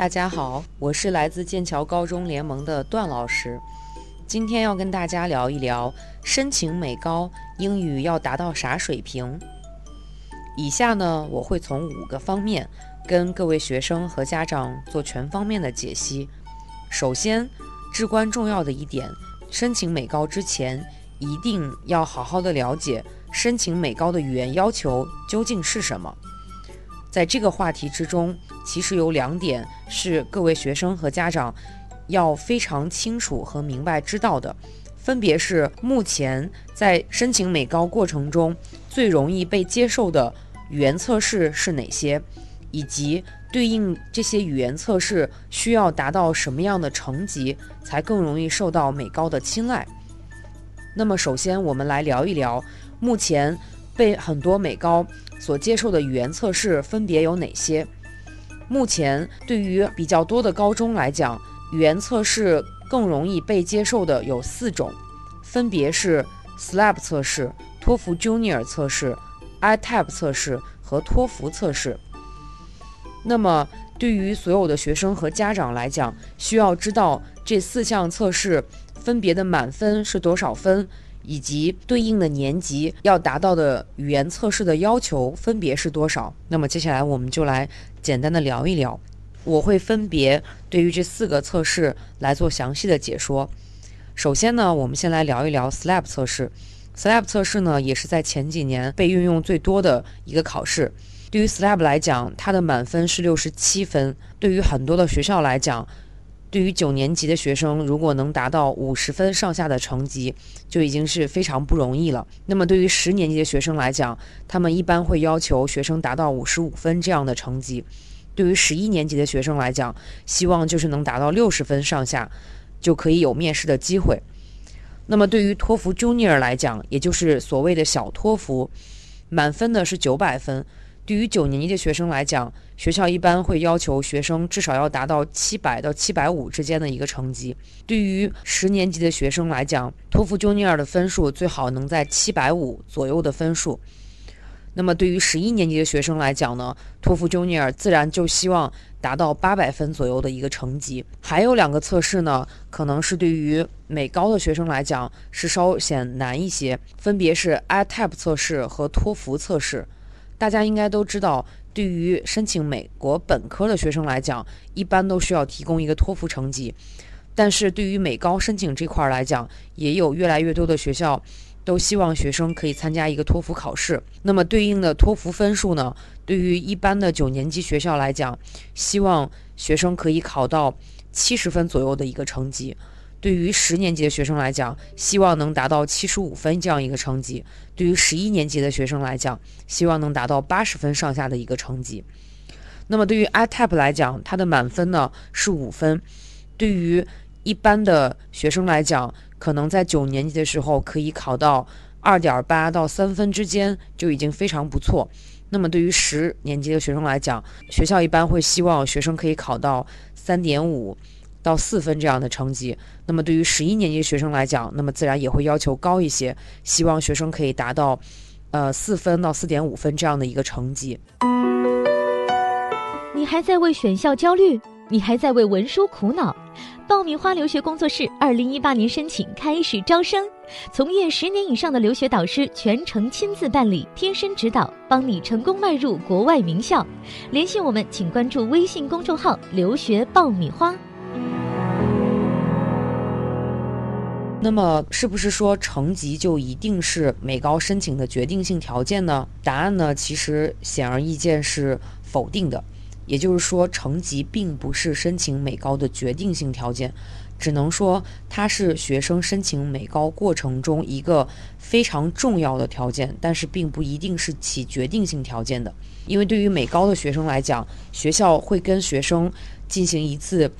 大家好，我是来自剑桥高中联盟的段老师。今天要跟大家聊一聊申请美高英语要达到啥水平。以下呢，我会从五个方面跟各位学生和家长做全方面的解析。首先，至关重要的一点，申请美高之前一定要好好的了解申请美高的语言要求究竟是什么。在这个话题之中，其实有两点是各位学生和家长要非常清楚和明白知道的，分别是目前在申请美高过程中最容易被接受的语言测试是哪些，以及对应这些语言测试需要达到什么样的成绩才更容易受到美高的青睐。那么，首先我们来聊一聊目前被很多美高。所接受的语言测试分别有哪些？目前对于比较多的高中来讲，语言测试更容易被接受的有四种，分别是 SLAP 测试、托福 Junior 测试、ITAP 测试和托福测试。那么对于所有的学生和家长来讲，需要知道这四项测试分别的满分是多少分。以及对应的年级要达到的语言测试的要求分别是多少？那么接下来我们就来简单的聊一聊。我会分别对于这四个测试来做详细的解说。首先呢，我们先来聊一聊 SLAP 测试。SLAP 测试呢，也是在前几年被运用最多的一个考试。对于 SLAP 来讲，它的满分是六十七分。对于很多的学校来讲，对于九年级的学生，如果能达到五十分上下的成绩，就已经是非常不容易了。那么，对于十年级的学生来讲，他们一般会要求学生达到五十五分这样的成绩；对于十一年级的学生来讲，希望就是能达到六十分上下，就可以有面试的机会。那么，对于托福 Junior 来讲，也就是所谓的小托福，满分的是九百分。对于九年级的学生来讲，学校一般会要求学生至少要达到七百到七百五之间的一个成绩。对于十年级的学生来讲，托福 Junior 的分数最好能在七百五左右的分数。那么对于十一年级的学生来讲呢，托福 Junior 自然就希望达到八百分左右的一个成绩。还有两个测试呢，可能是对于美高的学生来讲是稍显难一些，分别是 ITAP 测试和托福测试。大家应该都知道，对于申请美国本科的学生来讲，一般都需要提供一个托福成绩。但是对于美高申请这块儿来讲，也有越来越多的学校都希望学生可以参加一个托福考试。那么对应的托福分数呢？对于一般的九年级学校来讲，希望学生可以考到七十分左右的一个成绩。对于十年级的学生来讲，希望能达到七十五分这样一个成绩；对于十一年级的学生来讲，希望能达到八十分上下的一个成绩。那么对于 ITAP 来讲，它的满分呢是五分。对于一般的学生来讲，可能在九年级的时候可以考到二点八到三分之间就已经非常不错。那么对于十年级的学生来讲，学校一般会希望学生可以考到三点五。到四分这样的成绩，那么对于十一年级学生来讲，那么自然也会要求高一些，希望学生可以达到，呃四分到四点五分这样的一个成绩。你还在为选校焦虑？你还在为文书苦恼？爆米花留学工作室二零一八年申请开始招生，从业十年以上的留学导师全程亲自办理，贴身指导，帮你成功迈入国外名校。联系我们，请关注微信公众号“留学爆米花”。那么，是不是说成绩就一定是美高申请的决定性条件呢？答案呢，其实显而易见是否定的。也就是说，成绩并不是申请美高的决定性条件，只能说它是学生申请美高过程中一个非常重要的条件，但是并不一定是起决定性条件的。因为对于美高的学生来讲，学校会跟学生进行一次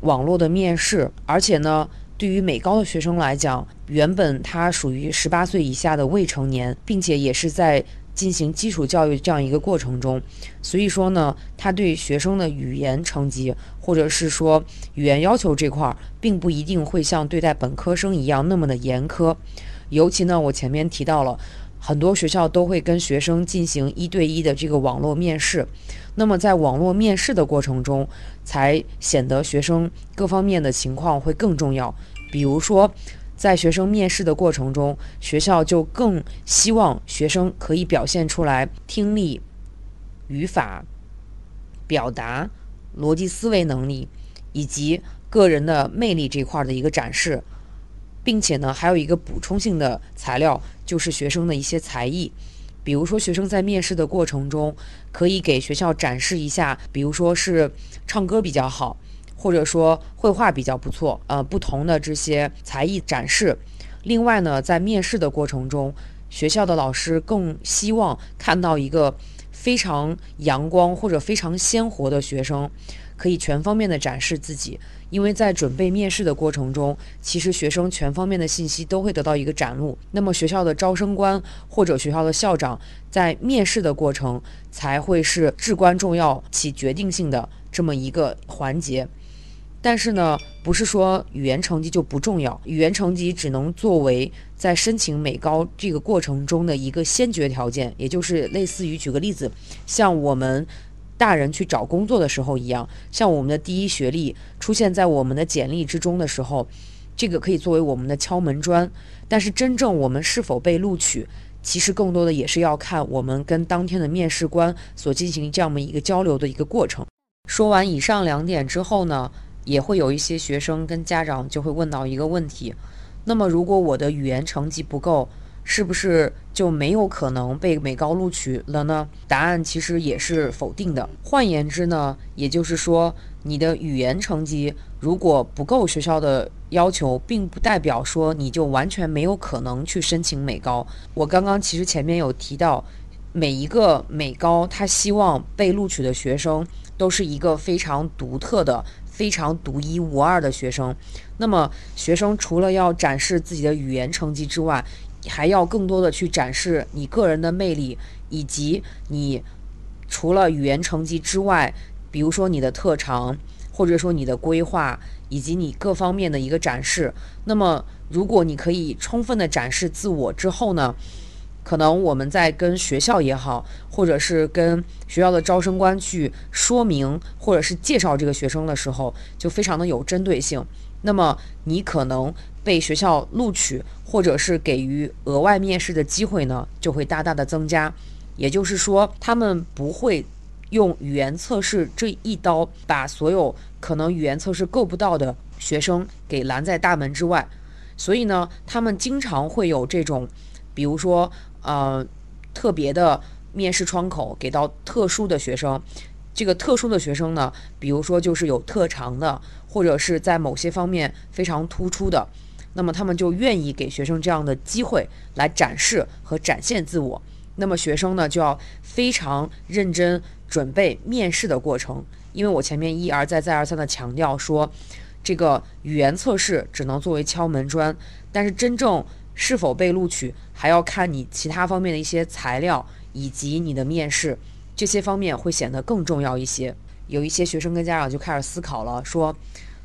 网络的面试，而且呢。对于美高的学生来讲，原本他属于十八岁以下的未成年，并且也是在进行基础教育这样一个过程中，所以说呢，他对学生的语言成绩或者是说语言要求这块，并不一定会像对待本科生一样那么的严苛。尤其呢，我前面提到了，很多学校都会跟学生进行一对一的这个网络面试。那么在网络面试的过程中，才显得学生各方面的情况会更重要。比如说，在学生面试的过程中，学校就更希望学生可以表现出来听力、语法、表达、逻辑思维能力以及个人的魅力这块的一个展示，并且呢，还有一个补充性的材料，就是学生的一些才艺。比如说，学生在面试的过程中，可以给学校展示一下，比如说是唱歌比较好。或者说绘画比较不错，呃，不同的这些才艺展示。另外呢，在面试的过程中，学校的老师更希望看到一个非常阳光或者非常鲜活的学生，可以全方面的展示自己。因为在准备面试的过程中，其实学生全方面的信息都会得到一个展露。那么学校的招生官或者学校的校长在面试的过程才会是至关重要、起决定性的这么一个环节。但是呢，不是说语言成绩就不重要，语言成绩只能作为在申请美高这个过程中的一个先决条件，也就是类似于举个例子，像我们大人去找工作的时候一样，像我们的第一学历出现在我们的简历之中的时候，这个可以作为我们的敲门砖。但是真正我们是否被录取，其实更多的也是要看我们跟当天的面试官所进行这样的一个交流的一个过程。说完以上两点之后呢？也会有一些学生跟家长就会问到一个问题：那么如果我的语言成绩不够，是不是就没有可能被美高录取了呢？答案其实也是否定的。换言之呢，也就是说，你的语言成绩如果不够学校的要求，并不代表说你就完全没有可能去申请美高。我刚刚其实前面有提到，每一个美高他希望被录取的学生都是一个非常独特的。非常独一无二的学生，那么学生除了要展示自己的语言成绩之外，还要更多的去展示你个人的魅力，以及你除了语言成绩之外，比如说你的特长，或者说你的规划，以及你各方面的一个展示。那么，如果你可以充分的展示自我之后呢？可能我们在跟学校也好，或者是跟学校的招生官去说明，或者是介绍这个学生的时候，就非常的有针对性。那么你可能被学校录取，或者是给予额外面试的机会呢，就会大大的增加。也就是说，他们不会用语言测试这一刀，把所有可能语言测试够不到的学生给拦在大门之外。所以呢，他们经常会有这种，比如说。呃，特别的面试窗口给到特殊的学生，这个特殊的学生呢，比如说就是有特长的，或者是在某些方面非常突出的，那么他们就愿意给学生这样的机会来展示和展现自我。那么学生呢，就要非常认真准备面试的过程，因为我前面一而再再而三的强调说，这个语言测试只能作为敲门砖，但是真正。是否被录取，还要看你其他方面的一些材料以及你的面试，这些方面会显得更重要一些。有一些学生跟家长就开始思考了，说：“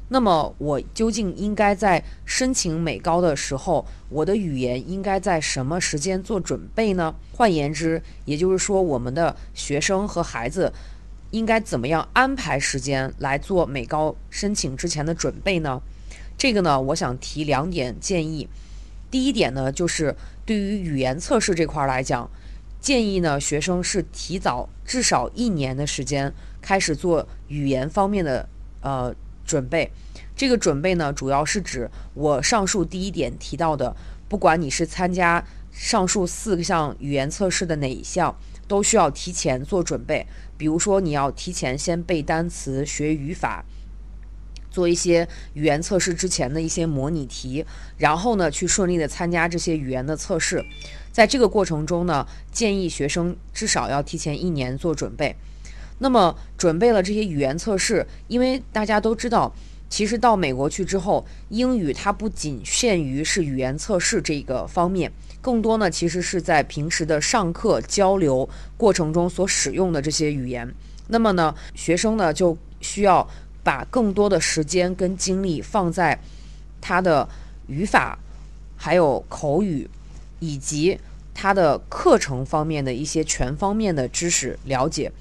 那么我究竟应该在申请美高的时候，我的语言应该在什么时间做准备呢？”换言之，也就是说，我们的学生和孩子应该怎么样安排时间来做美高申请之前的准备呢？这个呢，我想提两点建议。第一点呢，就是对于语言测试这块来讲，建议呢学生是提早至少一年的时间开始做语言方面的呃准备。这个准备呢，主要是指我上述第一点提到的，不管你是参加上述四项语言测试的哪一项，都需要提前做准备。比如说，你要提前先背单词、学语法。做一些语言测试之前的一些模拟题，然后呢，去顺利的参加这些语言的测试。在这个过程中呢，建议学生至少要提前一年做准备。那么，准备了这些语言测试，因为大家都知道，其实到美国去之后，英语它不仅限于是语言测试这个方面，更多呢，其实是在平时的上课交流过程中所使用的这些语言。那么呢，学生呢就需要。把更多的时间跟精力放在他的语法、还有口语以及它的课程方面的一些全方面的知识了解。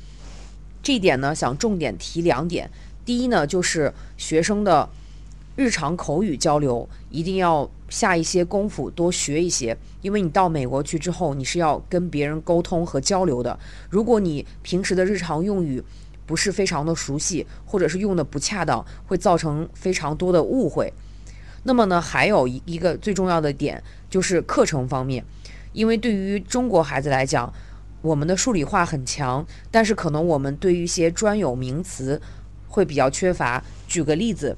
这一点呢，想重点提两点。第一呢，就是学生的日常口语交流一定要下一些功夫，多学一些。因为你到美国去之后，你是要跟别人沟通和交流的。如果你平时的日常用语不是非常的熟悉，或者是用的不恰当，会造成非常多的误会。那么呢，还有一一个最重要的点就是课程方面，因为对于中国孩子来讲，我们的数理化很强，但是可能我们对于一些专有名词会比较缺乏。举个例子，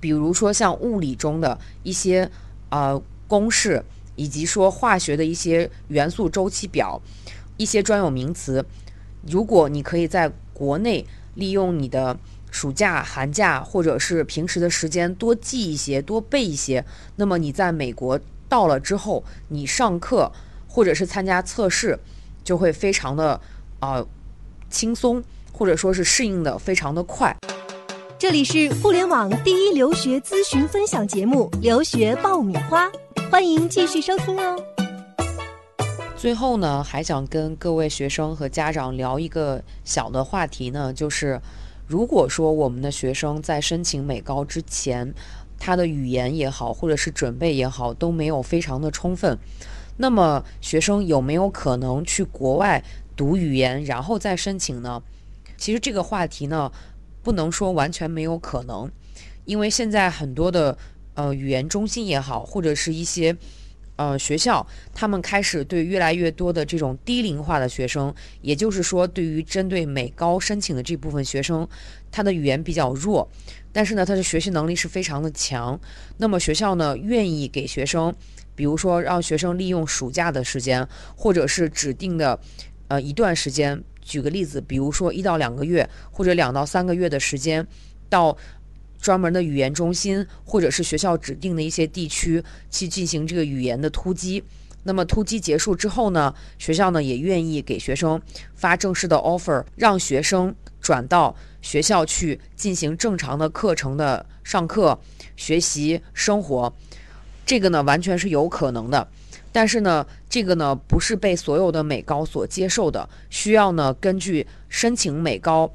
比如说像物理中的一些呃公式，以及说化学的一些元素周期表，一些专有名词，如果你可以在国内利用你的暑假、寒假或者是平时的时间多记一些、多背一些，那么你在美国到了之后，你上课或者是参加测试，就会非常的啊轻松，或者说是适应的非常的快。这里是互联网第一留学咨询分享节目《留学爆米花》，欢迎继续收听哦。最后呢，还想跟各位学生和家长聊一个小的话题呢，就是如果说我们的学生在申请美高之前，他的语言也好，或者是准备也好，都没有非常的充分，那么学生有没有可能去国外读语言，然后再申请呢？其实这个话题呢。不能说完全没有可能，因为现在很多的呃语言中心也好，或者是一些呃学校，他们开始对越来越多的这种低龄化的学生，也就是说，对于针对美高申请的这部分学生，他的语言比较弱，但是呢，他的学习能力是非常的强。那么学校呢，愿意给学生，比如说让学生利用暑假的时间，或者是指定的呃一段时间。举个例子，比如说一到两个月或者两到三个月的时间，到专门的语言中心或者是学校指定的一些地区去进行这个语言的突击。那么突击结束之后呢，学校呢也愿意给学生发正式的 offer，让学生转到学校去进行正常的课程的上课、学习、生活。这个呢完全是有可能的。但是呢，这个呢不是被所有的美高所接受的，需要呢根据申请美高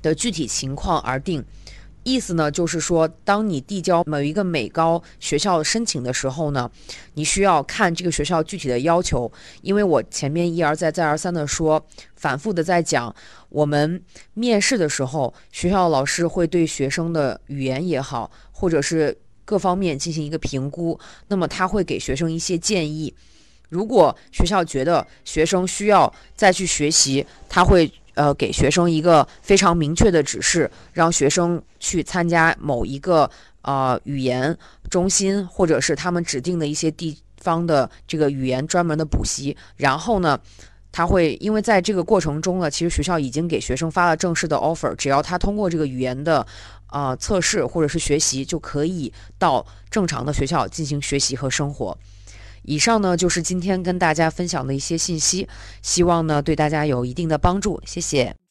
的具体情况而定。意思呢就是说，当你递交某一个美高学校申请的时候呢，你需要看这个学校具体的要求。因为我前面一而再再而三的说，反复的在讲，我们面试的时候，学校老师会对学生的语言也好，或者是。各方面进行一个评估，那么他会给学生一些建议。如果学校觉得学生需要再去学习，他会呃给学生一个非常明确的指示，让学生去参加某一个呃语言中心，或者是他们指定的一些地方的这个语言专门的补习。然后呢，他会因为在这个过程中呢，其实学校已经给学生发了正式的 offer，只要他通过这个语言的。啊，测试或者是学习就可以到正常的学校进行学习和生活。以上呢就是今天跟大家分享的一些信息，希望呢对大家有一定的帮助。谢谢。